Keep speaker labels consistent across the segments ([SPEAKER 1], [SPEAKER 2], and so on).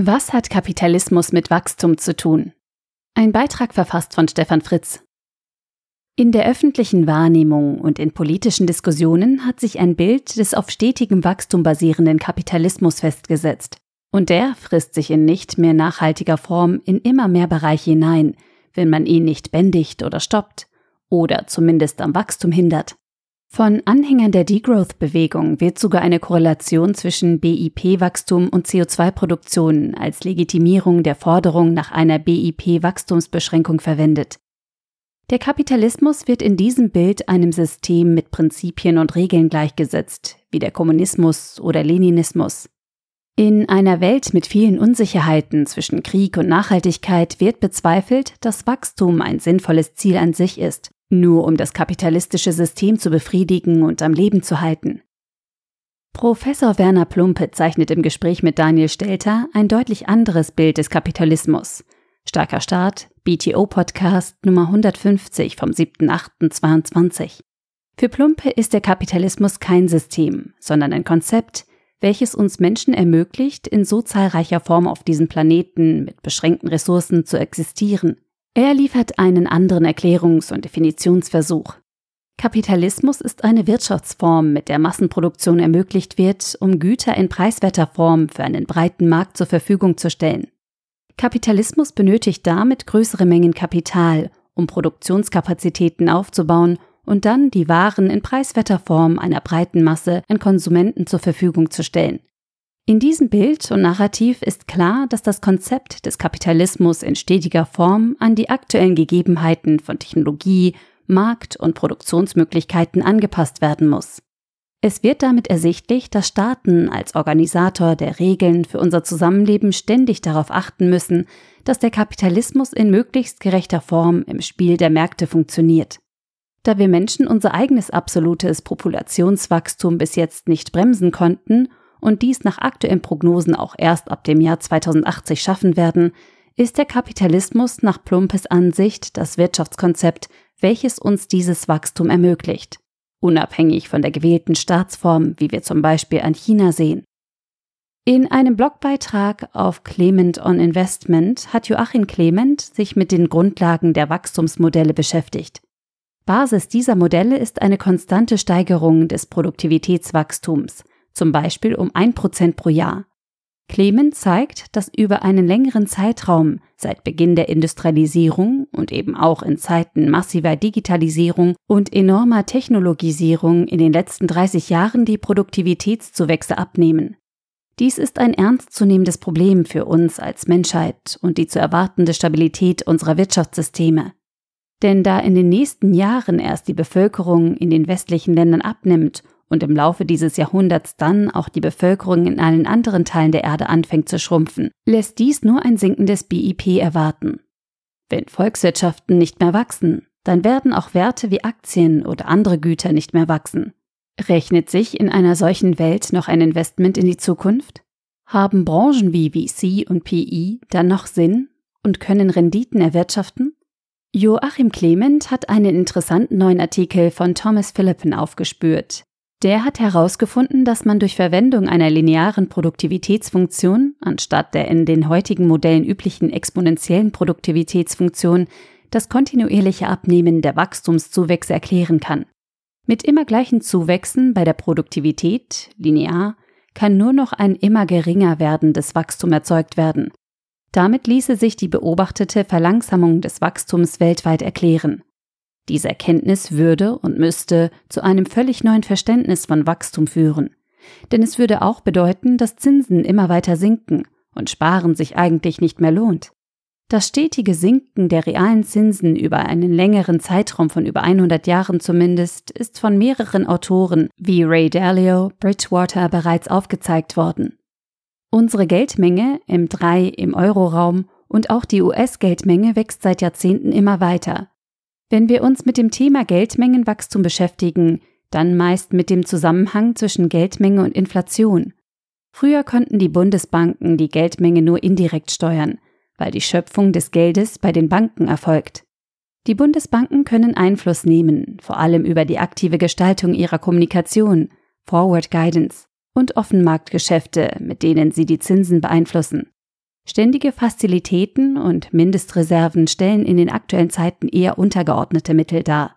[SPEAKER 1] Was hat Kapitalismus mit Wachstum zu tun? Ein Beitrag verfasst von Stefan Fritz. In der öffentlichen Wahrnehmung und in politischen Diskussionen hat sich ein Bild des auf stetigem Wachstum basierenden Kapitalismus festgesetzt. Und der frisst sich in nicht mehr nachhaltiger Form in immer mehr Bereiche hinein, wenn man ihn nicht bändigt oder stoppt oder zumindest am Wachstum hindert. Von Anhängern der Degrowth-Bewegung wird sogar eine Korrelation zwischen BIP-Wachstum und CO2-Produktion als Legitimierung der Forderung nach einer BIP-Wachstumsbeschränkung verwendet. Der Kapitalismus wird in diesem Bild einem System mit Prinzipien und Regeln gleichgesetzt, wie der Kommunismus oder Leninismus. In einer Welt mit vielen Unsicherheiten zwischen Krieg und Nachhaltigkeit wird bezweifelt, dass Wachstum ein sinnvolles Ziel an sich ist nur um das kapitalistische System zu befriedigen und am Leben zu halten. Professor Werner Plumpe zeichnet im Gespräch mit Daniel Stelter ein deutlich anderes Bild des Kapitalismus. Starker Start, BTO-Podcast Nummer 150 vom 7.8.22. Für Plumpe ist der Kapitalismus kein System, sondern ein Konzept, welches uns Menschen ermöglicht, in so zahlreicher Form auf diesem Planeten mit beschränkten Ressourcen zu existieren er liefert einen anderen Erklärungs- und Definitionsversuch. Kapitalismus ist eine Wirtschaftsform, mit der Massenproduktion ermöglicht wird, um Güter in preiswerter Form für einen breiten Markt zur Verfügung zu stellen. Kapitalismus benötigt damit größere Mengen Kapital, um Produktionskapazitäten aufzubauen und dann die Waren in preiswerter Form einer breiten Masse an Konsumenten zur Verfügung zu stellen. In diesem Bild und Narrativ ist klar, dass das Konzept des Kapitalismus in stetiger Form an die aktuellen Gegebenheiten von Technologie, Markt und Produktionsmöglichkeiten angepasst werden muss. Es wird damit ersichtlich, dass Staaten als Organisator der Regeln für unser Zusammenleben ständig darauf achten müssen, dass der Kapitalismus in möglichst gerechter Form im Spiel der Märkte funktioniert. Da wir Menschen unser eigenes absolutes Populationswachstum bis jetzt nicht bremsen konnten und dies nach aktuellen Prognosen auch erst ab dem Jahr 2080 schaffen werden, ist der Kapitalismus nach Plumpes Ansicht das Wirtschaftskonzept, welches uns dieses Wachstum ermöglicht, unabhängig von der gewählten Staatsform, wie wir zum Beispiel an China sehen. In einem Blogbeitrag auf Clement on Investment hat Joachim Clement sich mit den Grundlagen der Wachstumsmodelle beschäftigt. Basis dieser Modelle ist eine konstante Steigerung des Produktivitätswachstums, zum Beispiel um ein Prozent pro Jahr. Clement zeigt, dass über einen längeren Zeitraum, seit Beginn der Industrialisierung und eben auch in Zeiten massiver Digitalisierung und enormer Technologisierung in den letzten 30 Jahren die Produktivitätszuwächse abnehmen. Dies ist ein ernstzunehmendes Problem für uns als Menschheit und die zu erwartende Stabilität unserer Wirtschaftssysteme. Denn da in den nächsten Jahren erst die Bevölkerung in den westlichen Ländern abnimmt und im Laufe dieses Jahrhunderts dann auch die Bevölkerung in allen anderen Teilen der Erde anfängt zu schrumpfen, lässt dies nur ein sinkendes BIP erwarten. Wenn Volkswirtschaften nicht mehr wachsen, dann werden auch Werte wie Aktien oder andere Güter nicht mehr wachsen. Rechnet sich in einer solchen Welt noch ein Investment in die Zukunft? Haben Branchen wie VC und PI dann noch Sinn und können Renditen erwirtschaften? Joachim Clement hat einen interessanten neuen Artikel von Thomas Philippen aufgespürt, der hat herausgefunden, dass man durch Verwendung einer linearen Produktivitätsfunktion anstatt der in den heutigen Modellen üblichen exponentiellen Produktivitätsfunktion das kontinuierliche Abnehmen der Wachstumszuwächse erklären kann. Mit immer gleichen Zuwächsen bei der Produktivität, linear, kann nur noch ein immer geringer werdendes Wachstum erzeugt werden. Damit ließe sich die beobachtete Verlangsamung des Wachstums weltweit erklären. Diese Erkenntnis würde und müsste zu einem völlig neuen Verständnis von Wachstum führen. Denn es würde auch bedeuten, dass Zinsen immer weiter sinken und Sparen sich eigentlich nicht mehr lohnt. Das stetige Sinken der realen Zinsen über einen längeren Zeitraum von über 100 Jahren zumindest ist von mehreren Autoren wie Ray Dalio, Bridgewater bereits aufgezeigt worden. Unsere Geldmenge M3 im Euroraum und auch die US-Geldmenge wächst seit Jahrzehnten immer weiter, wenn wir uns mit dem Thema Geldmengenwachstum beschäftigen, dann meist mit dem Zusammenhang zwischen Geldmenge und Inflation. Früher konnten die Bundesbanken die Geldmenge nur indirekt steuern, weil die Schöpfung des Geldes bei den Banken erfolgt. Die Bundesbanken können Einfluss nehmen, vor allem über die aktive Gestaltung ihrer Kommunikation, Forward Guidance und Offenmarktgeschäfte, mit denen sie die Zinsen beeinflussen. Ständige Fazilitäten und Mindestreserven stellen in den aktuellen Zeiten eher untergeordnete Mittel dar.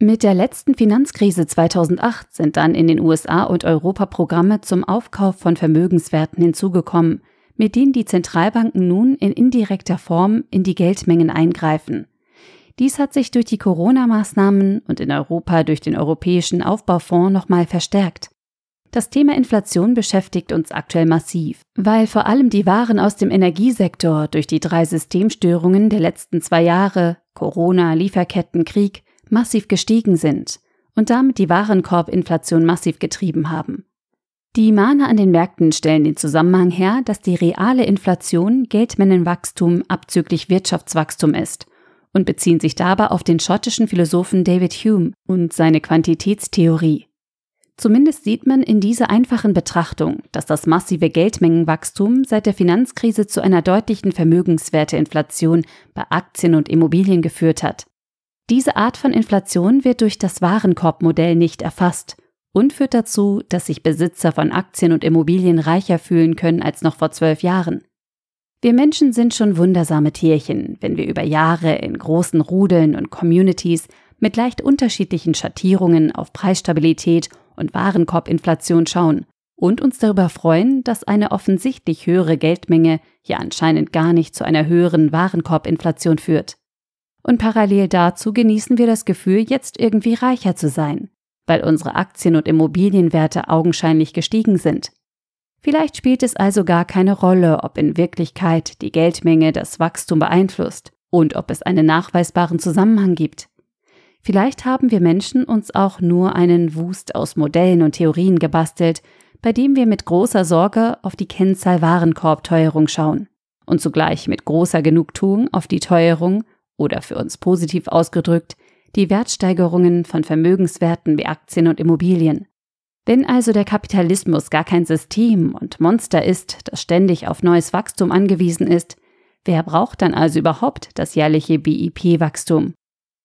[SPEAKER 1] Mit der letzten Finanzkrise 2008 sind dann in den USA und Europa Programme zum Aufkauf von Vermögenswerten hinzugekommen, mit denen die Zentralbanken nun in indirekter Form in die Geldmengen eingreifen. Dies hat sich durch die Corona-Maßnahmen und in Europa durch den Europäischen Aufbaufonds nochmal verstärkt. Das Thema Inflation beschäftigt uns aktuell massiv, weil vor allem die Waren aus dem Energiesektor durch die drei Systemstörungen der letzten zwei Jahre Corona, Lieferketten, Krieg massiv gestiegen sind und damit die Warenkorbinflation massiv getrieben haben. Die Mahner an den Märkten stellen den Zusammenhang her, dass die reale Inflation Geldmengenwachstum abzüglich Wirtschaftswachstum ist und beziehen sich dabei auf den schottischen Philosophen David Hume und seine Quantitätstheorie. Zumindest sieht man in dieser einfachen Betrachtung, dass das massive Geldmengenwachstum seit der Finanzkrise zu einer deutlichen Vermögenswerteinflation bei Aktien und Immobilien geführt hat. Diese Art von Inflation wird durch das Warenkorbmodell nicht erfasst und führt dazu, dass sich Besitzer von Aktien und Immobilien reicher fühlen können als noch vor zwölf Jahren. Wir Menschen sind schon wundersame Tierchen, wenn wir über Jahre in großen Rudeln und Communities mit leicht unterschiedlichen Schattierungen auf Preisstabilität und Warenkorbinflation schauen und uns darüber freuen, dass eine offensichtlich höhere Geldmenge ja anscheinend gar nicht zu einer höheren Warenkorbinflation führt. Und parallel dazu genießen wir das Gefühl, jetzt irgendwie reicher zu sein, weil unsere Aktien- und Immobilienwerte augenscheinlich gestiegen sind. Vielleicht spielt es also gar keine Rolle, ob in Wirklichkeit die Geldmenge das Wachstum beeinflusst und ob es einen nachweisbaren Zusammenhang gibt. Vielleicht haben wir Menschen uns auch nur einen Wust aus Modellen und Theorien gebastelt, bei dem wir mit großer Sorge auf die Kennzahl Warenkorbteuerung schauen und zugleich mit großer Genugtuung auf die Teuerung oder für uns positiv ausgedrückt die Wertsteigerungen von Vermögenswerten wie Aktien und Immobilien. Wenn also der Kapitalismus gar kein System und Monster ist, das ständig auf neues Wachstum angewiesen ist, wer braucht dann also überhaupt das jährliche BIP-Wachstum?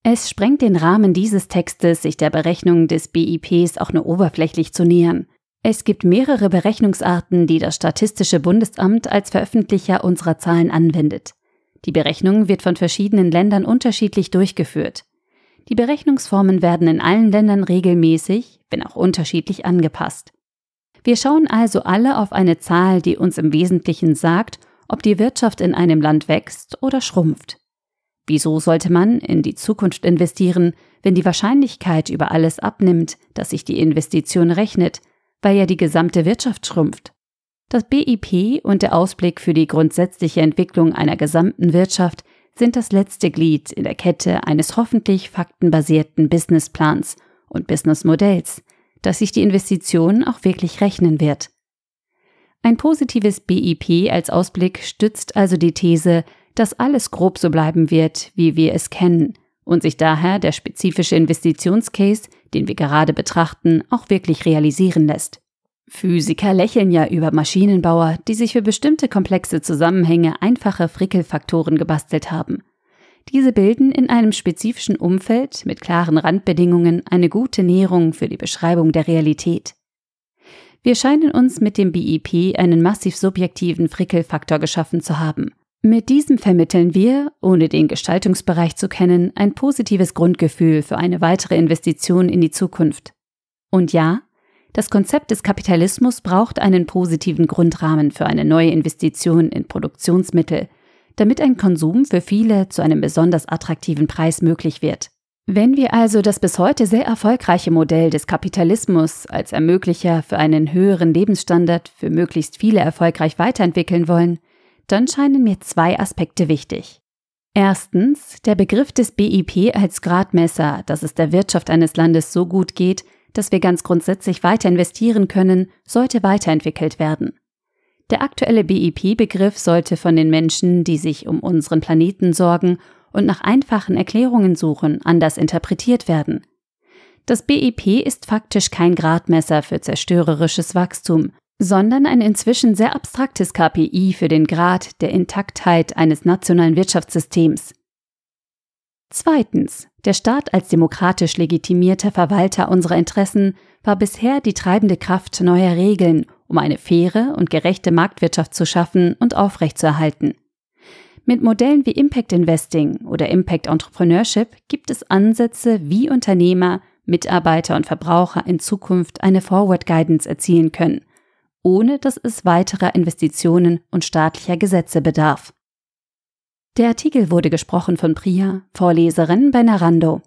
[SPEAKER 1] Es sprengt den Rahmen dieses Textes, sich der Berechnung des BIPs auch nur oberflächlich zu nähern. Es gibt mehrere Berechnungsarten, die das Statistische Bundesamt als Veröffentlicher unserer Zahlen anwendet. Die Berechnung wird von verschiedenen Ländern unterschiedlich durchgeführt. Die Berechnungsformen werden in allen Ländern regelmäßig, wenn auch unterschiedlich angepasst. Wir schauen also alle auf eine Zahl, die uns im Wesentlichen sagt, ob die Wirtschaft in einem Land wächst oder schrumpft. Wieso sollte man in die Zukunft investieren, wenn die Wahrscheinlichkeit über alles abnimmt, dass sich die Investition rechnet, weil ja die gesamte Wirtschaft schrumpft? Das BIP und der Ausblick für die grundsätzliche Entwicklung einer gesamten Wirtschaft sind das letzte Glied in der Kette eines hoffentlich faktenbasierten Businessplans und Businessmodells, dass sich die Investition auch wirklich rechnen wird. Ein positives BIP als Ausblick stützt also die These, dass alles grob so bleiben wird, wie wir es kennen und sich daher der spezifische Investitionscase, den wir gerade betrachten, auch wirklich realisieren lässt. Physiker lächeln ja über Maschinenbauer, die sich für bestimmte komplexe Zusammenhänge einfache Frickelfaktoren gebastelt haben. Diese bilden in einem spezifischen Umfeld mit klaren Randbedingungen eine gute Näherung für die Beschreibung der Realität. Wir scheinen uns mit dem BIP einen massiv subjektiven Frickelfaktor geschaffen zu haben. Mit diesem vermitteln wir, ohne den Gestaltungsbereich zu kennen, ein positives Grundgefühl für eine weitere Investition in die Zukunft. Und ja, das Konzept des Kapitalismus braucht einen positiven Grundrahmen für eine neue Investition in Produktionsmittel, damit ein Konsum für viele zu einem besonders attraktiven Preis möglich wird. Wenn wir also das bis heute sehr erfolgreiche Modell des Kapitalismus als Ermöglicher für einen höheren Lebensstandard für möglichst viele erfolgreich weiterentwickeln wollen, dann scheinen mir zwei Aspekte wichtig. Erstens, der Begriff des BIP als Gradmesser, dass es der Wirtschaft eines Landes so gut geht, dass wir ganz grundsätzlich weiter investieren können, sollte weiterentwickelt werden. Der aktuelle BIP-Begriff sollte von den Menschen, die sich um unseren Planeten sorgen und nach einfachen Erklärungen suchen, anders interpretiert werden. Das BIP ist faktisch kein Gradmesser für zerstörerisches Wachstum, sondern ein inzwischen sehr abstraktes KPI für den Grad der Intaktheit eines nationalen Wirtschaftssystems. Zweitens. Der Staat als demokratisch legitimierter Verwalter unserer Interessen war bisher die treibende Kraft neuer Regeln um eine faire und gerechte Marktwirtschaft zu schaffen und aufrechtzuerhalten. Mit Modellen wie Impact Investing oder Impact Entrepreneurship gibt es Ansätze, wie Unternehmer, Mitarbeiter und Verbraucher in Zukunft eine Forward Guidance erzielen können, ohne dass es weiterer Investitionen und staatlicher Gesetze bedarf. Der Artikel wurde gesprochen von Priya, Vorleserin bei Narando.